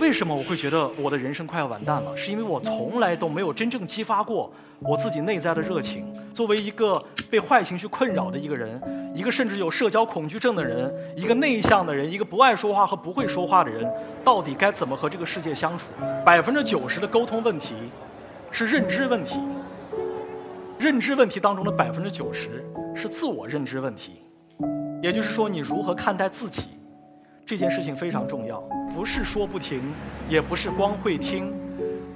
为什么我会觉得我的人生快要完蛋了？是因为我从来都没有真正激发过我自己内在的热情。作为一个被坏情绪困扰的一个人，一个甚至有社交恐惧症的人，一个内向的人，一个不爱说话和不会说话的人，到底该怎么和这个世界相处？百分之九十的沟通问题是认知问题，认知问题当中的百分之九十是自我认知问题，也就是说，你如何看待自己？这件事情非常重要，不是说不停，也不是光会听，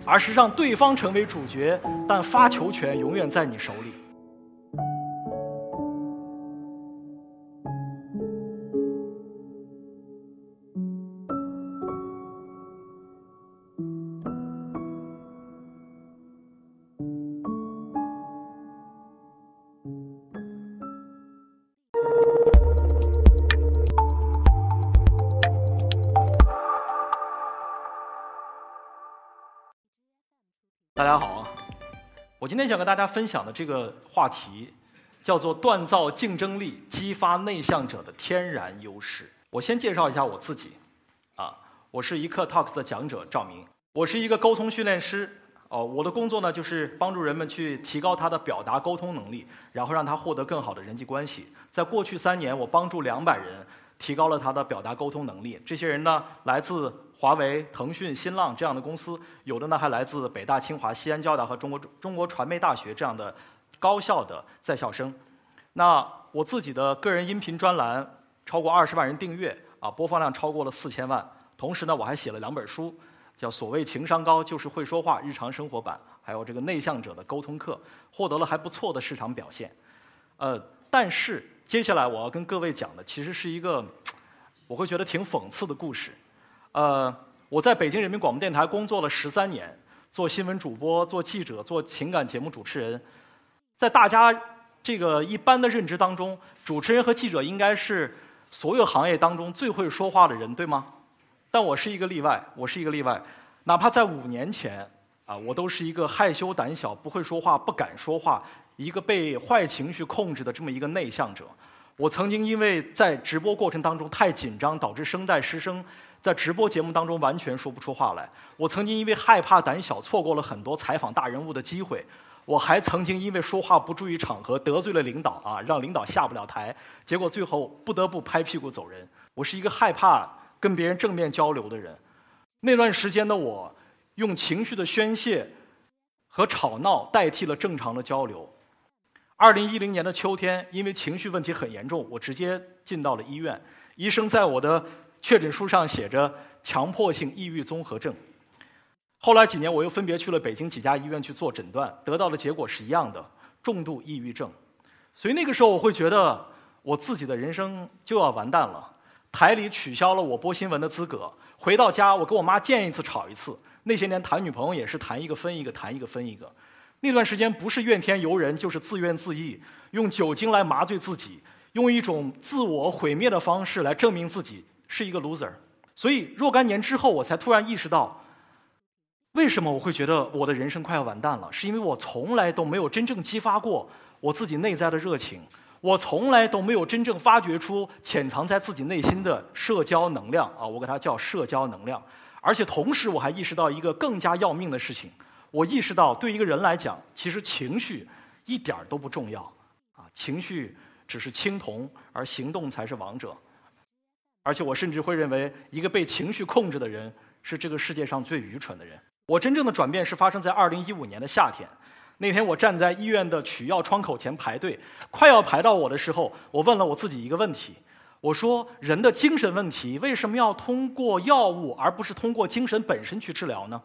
而是让对方成为主角，但发球权永远在你手里。今天想跟大家分享的这个话题叫做“锻造竞争力，激发内向者的天然优势”。我先介绍一下我自己，啊，我是一课 Talks 的讲者赵明，我是一个沟通训练师。哦，我的工作呢就是帮助人们去提高他的表达沟通能力，然后让他获得更好的人际关系。在过去三年，我帮助两百人提高了他的表达沟通能力。这些人呢，来自。华为、腾讯、新浪这样的公司，有的呢还来自北大、清华、西安交大和中国中国传媒大学这样的高校的在校生。那我自己的个人音频专栏超过二十万人订阅，啊，播放量超过了四千万。同时呢，我还写了两本书，叫《所谓情商高就是会说话》日常生活版，还有这个内向者的沟通课，获得了还不错的市场表现。呃，但是接下来我要跟各位讲的，其实是一个我会觉得挺讽刺的故事。呃，我在北京人民广播电台工作了十三年，做新闻主播、做记者、做情感节目主持人。在大家这个一般的认知当中，主持人和记者应该是所有行业当中最会说话的人，对吗？但我是一个例外，我是一个例外。哪怕在五年前，啊，我都是一个害羞胆小、不会说话、不敢说话、一个被坏情绪控制的这么一个内向者。我曾经因为在直播过程当中太紧张，导致声带失声。在直播节目当中完全说不出话来。我曾经因为害怕胆小，错过了很多采访大人物的机会。我还曾经因为说话不注意场合，得罪了领导啊，让领导下不了台。结果最后不得不拍屁股走人。我是一个害怕跟别人正面交流的人。那段时间的我，用情绪的宣泄和吵闹代替了正常的交流。二零一零年的秋天，因为情绪问题很严重，我直接进到了医院。医生在我的确诊书上写着强迫性抑郁综合症。后来几年，我又分别去了北京几家医院去做诊断，得到的结果是一样的，重度抑郁症。所以那个时候，我会觉得我自己的人生就要完蛋了。台里取消了我播新闻的资格，回到家，我跟我妈见一次吵一次。那些年谈女朋友也是谈一个分一个，谈一个分一个。那段时间不是怨天尤人，就是自怨自艾，用酒精来麻醉自己，用一种自我毁灭的方式来证明自己。是一个 loser，所以若干年之后，我才突然意识到，为什么我会觉得我的人生快要完蛋了？是因为我从来都没有真正激发过我自己内在的热情，我从来都没有真正发掘出潜藏在自己内心的社交能量啊！我给它叫社交能量。而且同时，我还意识到一个更加要命的事情：我意识到，对一个人来讲，其实情绪一点儿都不重要啊，情绪只是青铜，而行动才是王者。而且我甚至会认为，一个被情绪控制的人是这个世界上最愚蠢的人。我真正的转变是发生在二零一五年的夏天。那天我站在医院的取药窗口前排队，快要排到我的时候，我问了我自己一个问题：我说，人的精神问题为什么要通过药物，而不是通过精神本身去治疗呢？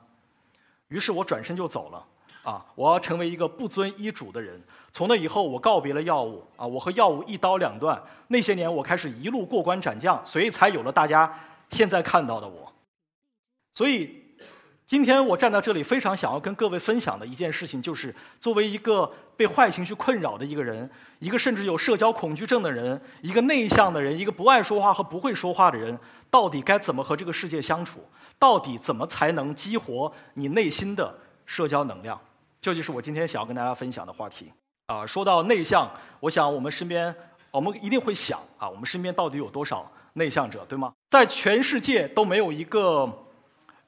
于是我转身就走了。啊，我要成为一个不遵医嘱的人。从那以后，我告别了药物。啊，我和药物一刀两断。那些年，我开始一路过关斩将，所以才有了大家现在看到的我。所以，今天我站在这里，非常想要跟各位分享的一件事情，就是作为一个被坏情绪困扰的一个人，一个甚至有社交恐惧症的人，一个内向的人，一个不爱说话和不会说话的人，到底该怎么和这个世界相处？到底怎么才能激活你内心的社交能量？这就是我今天想要跟大家分享的话题。啊，说到内向，我想我们身边我们一定会想啊，我们身边到底有多少内向者，对吗？在全世界都没有一个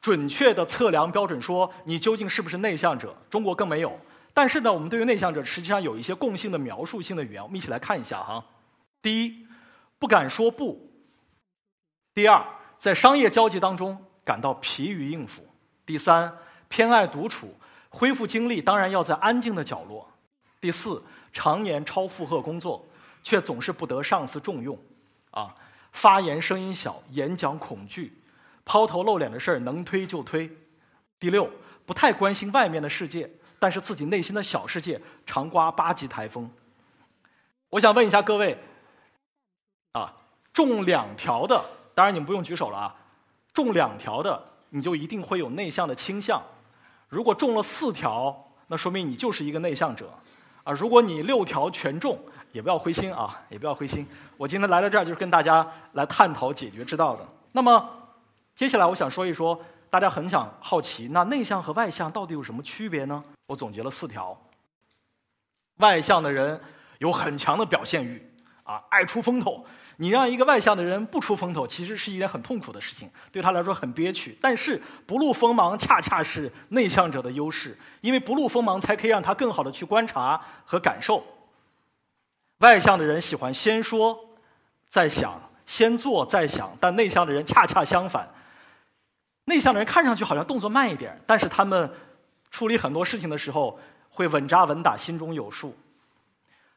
准确的测量标准，说你究竟是不是内向者，中国更没有。但是呢，我们对于内向者实际上有一些共性的描述性的语言，我们一起来看一下哈。第一，不敢说不；第二，在商业交际当中感到疲于应付；第三，偏爱独处，恢复精力当然要在安静的角落；第四，常年超负荷工作，却总是不得上司重用，啊，发言声音小，演讲恐惧，抛头露脸的事儿能推就推；第六，不太关心外面的世界。但是自己内心的小世界常刮八级台风。我想问一下各位，啊，中两条的，当然你们不用举手了啊，中两条的你就一定会有内向的倾向。如果中了四条，那说明你就是一个内向者。啊，如果你六条全中，也不要灰心啊，也不要灰心。我今天来到这儿就是跟大家来探讨解决之道的。那么，接下来我想说一说。大家很想好奇，那内向和外向到底有什么区别呢？我总结了四条。外向的人有很强的表现欲，啊，爱出风头。你让一个外向的人不出风头，其实是一件很痛苦的事情，对他来说很憋屈。但是不露锋芒，恰恰是内向者的优势，因为不露锋芒，才可以让他更好的去观察和感受。外向的人喜欢先说再想，先做再想，但内向的人恰恰相反。内向的人看上去好像动作慢一点，但是他们处理很多事情的时候会稳扎稳打，心中有数。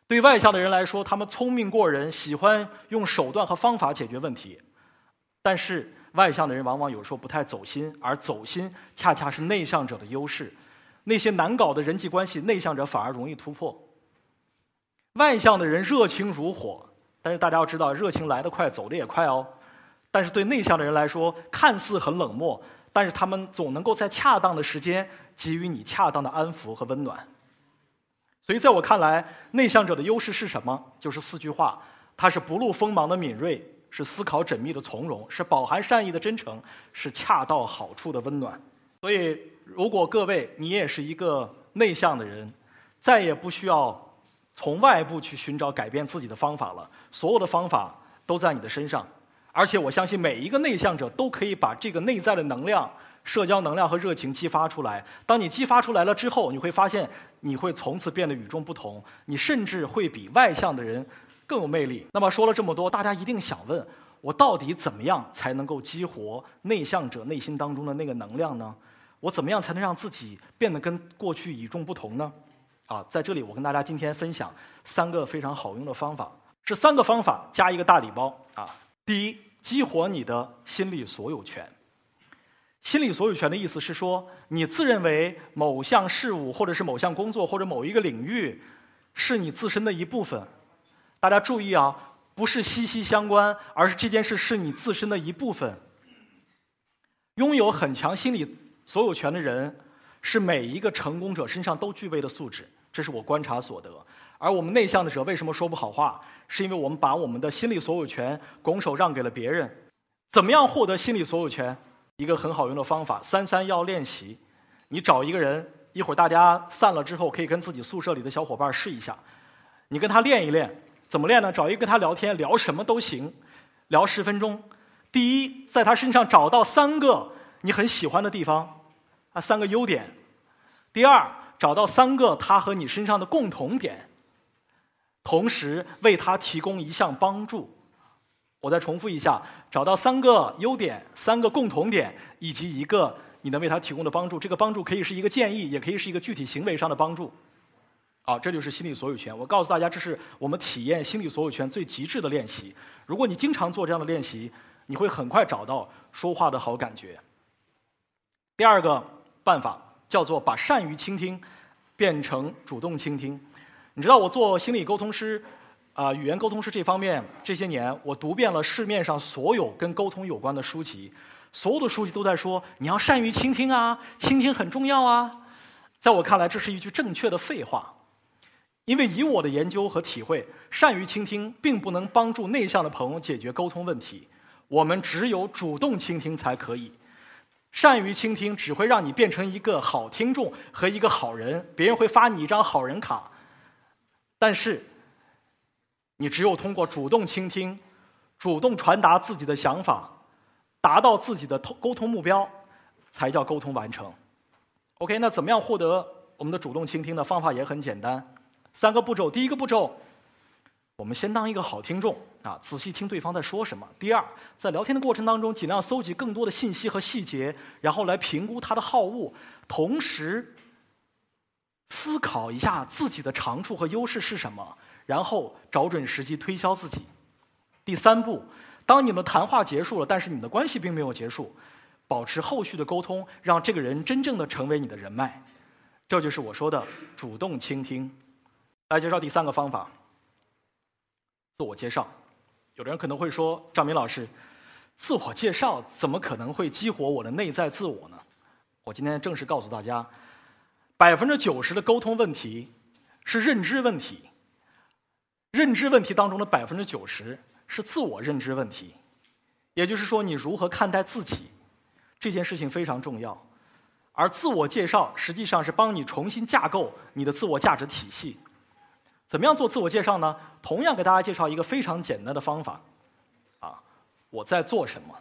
对外向的人来说，他们聪明过人，喜欢用手段和方法解决问题。但是外向的人往往有时候不太走心，而走心恰恰是内向者的优势。那些难搞的人际关系，内向者反而容易突破。外向的人热情如火，但是大家要知道，热情来得快，走得也快哦。但是对内向的人来说，看似很冷漠，但是他们总能够在恰当的时间给予你恰当的安抚和温暖。所以，在我看来，内向者的优势是什么？就是四句话：他是不露锋芒的敏锐，是思考缜密的从容，是饱含善意的真诚，是恰到好处的温暖。所以，如果各位你也是一个内向的人，再也不需要从外部去寻找改变自己的方法了，所有的方法都在你的身上。而且我相信每一个内向者都可以把这个内在的能量、社交能量和热情激发出来。当你激发出来了之后，你会发现你会从此变得与众不同，你甚至会比外向的人更有魅力。那么说了这么多，大家一定想问：我到底怎么样才能够激活内向者内心当中的那个能量呢？我怎么样才能让自己变得跟过去与众不同呢？啊，在这里我跟大家今天分享三个非常好用的方法，是三个方法加一个大礼包啊。第一。激活你的心理所有权。心理所有权的意思是说，你自认为某项事物，或者是某项工作，或者某一个领域，是你自身的一部分。大家注意啊，不是息息相关，而是这件事是你自身的一部分。拥有很强心理所有权的人，是每一个成功者身上都具备的素质。这是我观察所得。而我们内向的者为什么说不好话？是因为我们把我们的心理所有权拱手让给了别人。怎么样获得心理所有权？一个很好用的方法：三三要练习。你找一个人，一会儿大家散了之后，可以跟自己宿舍里的小伙伴试一下。你跟他练一练，怎么练呢？找一个跟他聊天，聊什么都行，聊十分钟。第一，在他身上找到三个你很喜欢的地方，啊，三个优点。第二，找到三个他和你身上的共同点。同时为他提供一项帮助，我再重复一下：找到三个优点、三个共同点，以及一个你能为他提供的帮助。这个帮助可以是一个建议，也可以是一个具体行为上的帮助。好，这就是心理所有权。我告诉大家，这是我们体验心理所有权最极致的练习。如果你经常做这样的练习，你会很快找到说话的好感觉。第二个办法叫做把善于倾听变成主动倾听。你知道我做心理沟通师，啊，语言沟通是这方面，这些年我读遍了市面上所有跟沟通有关的书籍，所有的书籍都在说你要善于倾听啊，倾听很重要啊。在我看来，这是一句正确的废话，因为以我的研究和体会，善于倾听并不能帮助内向的朋友解决沟通问题，我们只有主动倾听才可以。善于倾听只会让你变成一个好听众和一个好人，别人会发你一张好人卡。但是，你只有通过主动倾听、主动传达自己的想法，达到自己的通沟通目标，才叫沟通完成。OK，那怎么样获得我们的主动倾听呢方法也很简单，三个步骤。第一个步骤，我们先当一个好听众啊，仔细听对方在说什么。第二，在聊天的过程当中，尽量搜集更多的信息和细节，然后来评估他的好恶，同时思考一下自己的长处和优势是什么。然后找准时机推销自己。第三步，当你们谈话结束了，但是你们的关系并没有结束，保持后续的沟通，让这个人真正的成为你的人脉。这就是我说的主动倾听。来介绍第三个方法，自我介绍。有的人可能会说，张明老师，自我介绍怎么可能会激活我的内在自我呢？我今天正式告诉大家，百分之九十的沟通问题是认知问题。认知问题当中的百分之九十是自我认知问题，也就是说，你如何看待自己这件事情非常重要。而自我介绍实际上是帮你重新架构你的自我价值体系。怎么样做自我介绍呢？同样给大家介绍一个非常简单的方法：啊，我在做什么，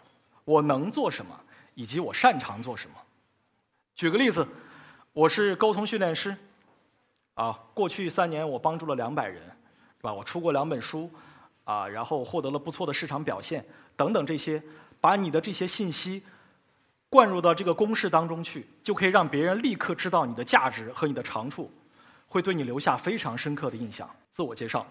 我能做什么，以及我擅长做什么。举个例子，我是沟通训练师，啊，过去三年我帮助了两百人。是吧？我出过两本书，啊，然后获得了不错的市场表现，等等这些，把你的这些信息灌入到这个公式当中去，就可以让别人立刻知道你的价值和你的长处，会对你留下非常深刻的印象。自我介绍，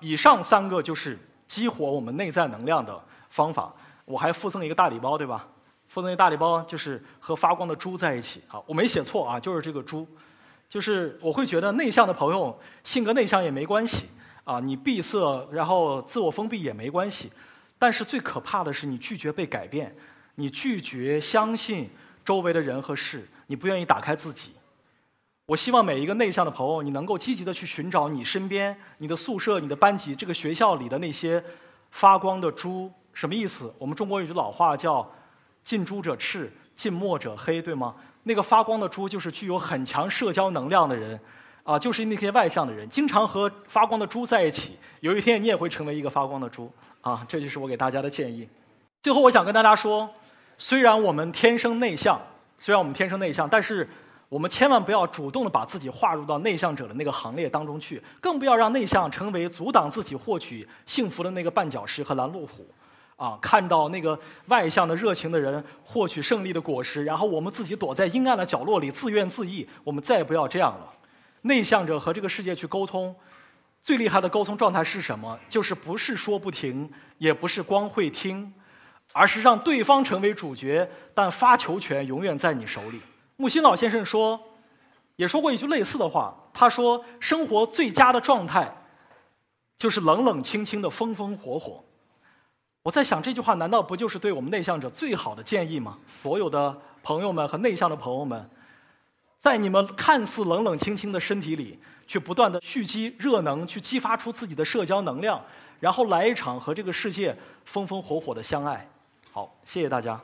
以上三个就是激活我们内在能量的方法。我还附赠一个大礼包，对吧？附赠一个大礼包就是和发光的猪在一起。好，我没写错啊，就是这个猪，就是我会觉得内向的朋友性格内向也没关系。啊，你闭塞，然后自我封闭也没关系，但是最可怕的是你拒绝被改变，你拒绝相信周围的人和事，你不愿意打开自己。我希望每一个内向的朋友，你能够积极的去寻找你身边、你的宿舍、你的班级、这个学校里的那些发光的猪。什么意思？我们中国有句老话叫“近朱者赤，近墨者黑”，对吗？那个发光的猪就是具有很强社交能量的人。啊，就是那些外向的人，经常和发光的猪在一起。有一天，你也会成为一个发光的猪。啊，这就是我给大家的建议。最后，我想跟大家说，虽然我们天生内向，虽然我们天生内向，但是我们千万不要主动的把自己划入到内向者的那个行列当中去，更不要让内向成为阻挡自己获取幸福的那个绊脚石和拦路虎。啊，看到那个外向的热情的人获取胜利的果实，然后我们自己躲在阴暗的角落里自怨自艾，我们再也不要这样了。内向者和这个世界去沟通，最厉害的沟通状态是什么？就是不是说不停，也不是光会听，而是让对方成为主角，但发球权永远在你手里。木心老先生说，也说过一句类似的话。他说：“生活最佳的状态，就是冷冷清清的风风火火。”我在想，这句话难道不就是对我们内向者最好的建议吗？所有的朋友们和内向的朋友们。在你们看似冷冷清清的身体里，去不断的蓄积热能，去激发出自己的社交能量，然后来一场和这个世界风风火火的相爱。好，谢谢大家。